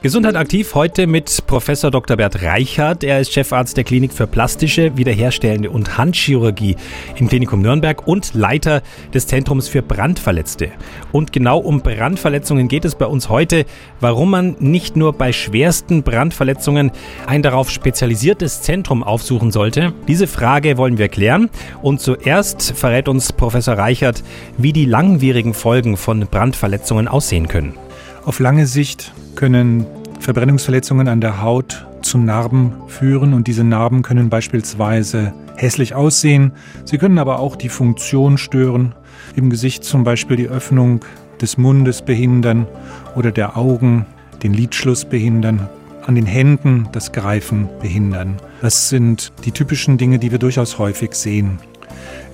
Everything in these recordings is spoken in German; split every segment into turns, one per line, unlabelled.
Gesundheit aktiv heute mit Professor Dr. Bert Reichert. Er ist Chefarzt der Klinik für plastische, wiederherstellende und Handchirurgie im Klinikum Nürnberg und Leiter des Zentrums für Brandverletzte. Und genau um Brandverletzungen geht es bei uns heute, warum man nicht nur bei schwersten Brandverletzungen ein darauf spezialisiertes Zentrum aufsuchen sollte. Diese Frage wollen wir klären. Und zuerst verrät uns Professor Reichert, wie die langwierigen Folgen von Brandverletzungen aussehen können.
Auf lange Sicht können Verbrennungsverletzungen an der Haut zu Narben führen und diese Narben können beispielsweise hässlich aussehen. Sie können aber auch die Funktion stören, im Gesicht zum Beispiel die Öffnung des Mundes behindern oder der Augen, den Lidschluss behindern, an den Händen das Greifen behindern. Das sind die typischen Dinge, die wir durchaus häufig sehen.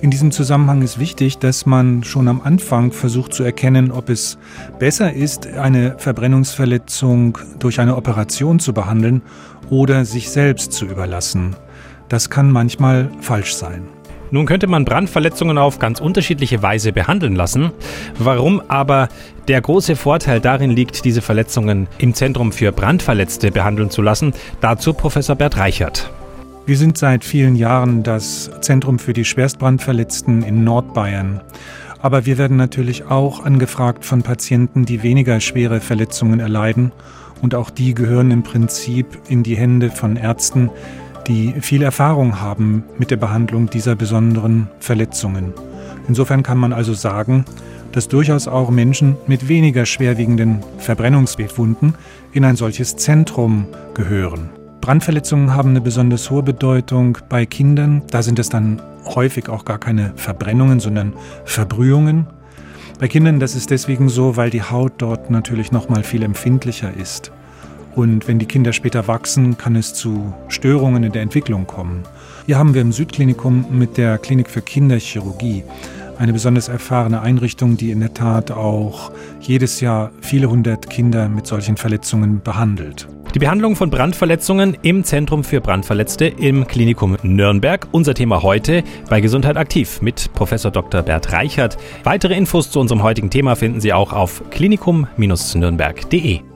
In diesem Zusammenhang ist wichtig, dass man schon am Anfang versucht zu erkennen, ob es besser ist, eine Verbrennungsverletzung durch eine Operation zu behandeln oder sich selbst zu überlassen. Das kann manchmal falsch sein.
Nun könnte man Brandverletzungen auf ganz unterschiedliche Weise behandeln lassen. Warum aber der große Vorteil darin liegt, diese Verletzungen im Zentrum für Brandverletzte behandeln zu lassen, dazu Professor Bert Reichert.
Wir sind seit vielen Jahren das Zentrum für die Schwerstbrandverletzten in Nordbayern. Aber wir werden natürlich auch angefragt von Patienten, die weniger schwere Verletzungen erleiden. Und auch die gehören im Prinzip in die Hände von Ärzten, die viel Erfahrung haben mit der Behandlung dieser besonderen Verletzungen. Insofern kann man also sagen, dass durchaus auch Menschen mit weniger schwerwiegenden Verbrennungswunden in ein solches Zentrum gehören. Brandverletzungen haben eine besonders hohe Bedeutung bei Kindern. Da sind es dann häufig auch gar keine Verbrennungen, sondern Verbrühungen. Bei Kindern das ist deswegen so, weil die Haut dort natürlich noch mal viel empfindlicher ist. Und wenn die Kinder später wachsen, kann es zu Störungen in der Entwicklung kommen. Hier haben wir im Südklinikum mit der Klinik für Kinderchirurgie eine besonders erfahrene Einrichtung, die in der Tat auch jedes Jahr viele hundert Kinder mit solchen Verletzungen behandelt.
Die Behandlung von Brandverletzungen im Zentrum für Brandverletzte im Klinikum Nürnberg. Unser Thema heute bei Gesundheit aktiv mit Professor Dr. Bert Reichert. Weitere Infos zu unserem heutigen Thema finden Sie auch auf klinikum-nürnberg.de.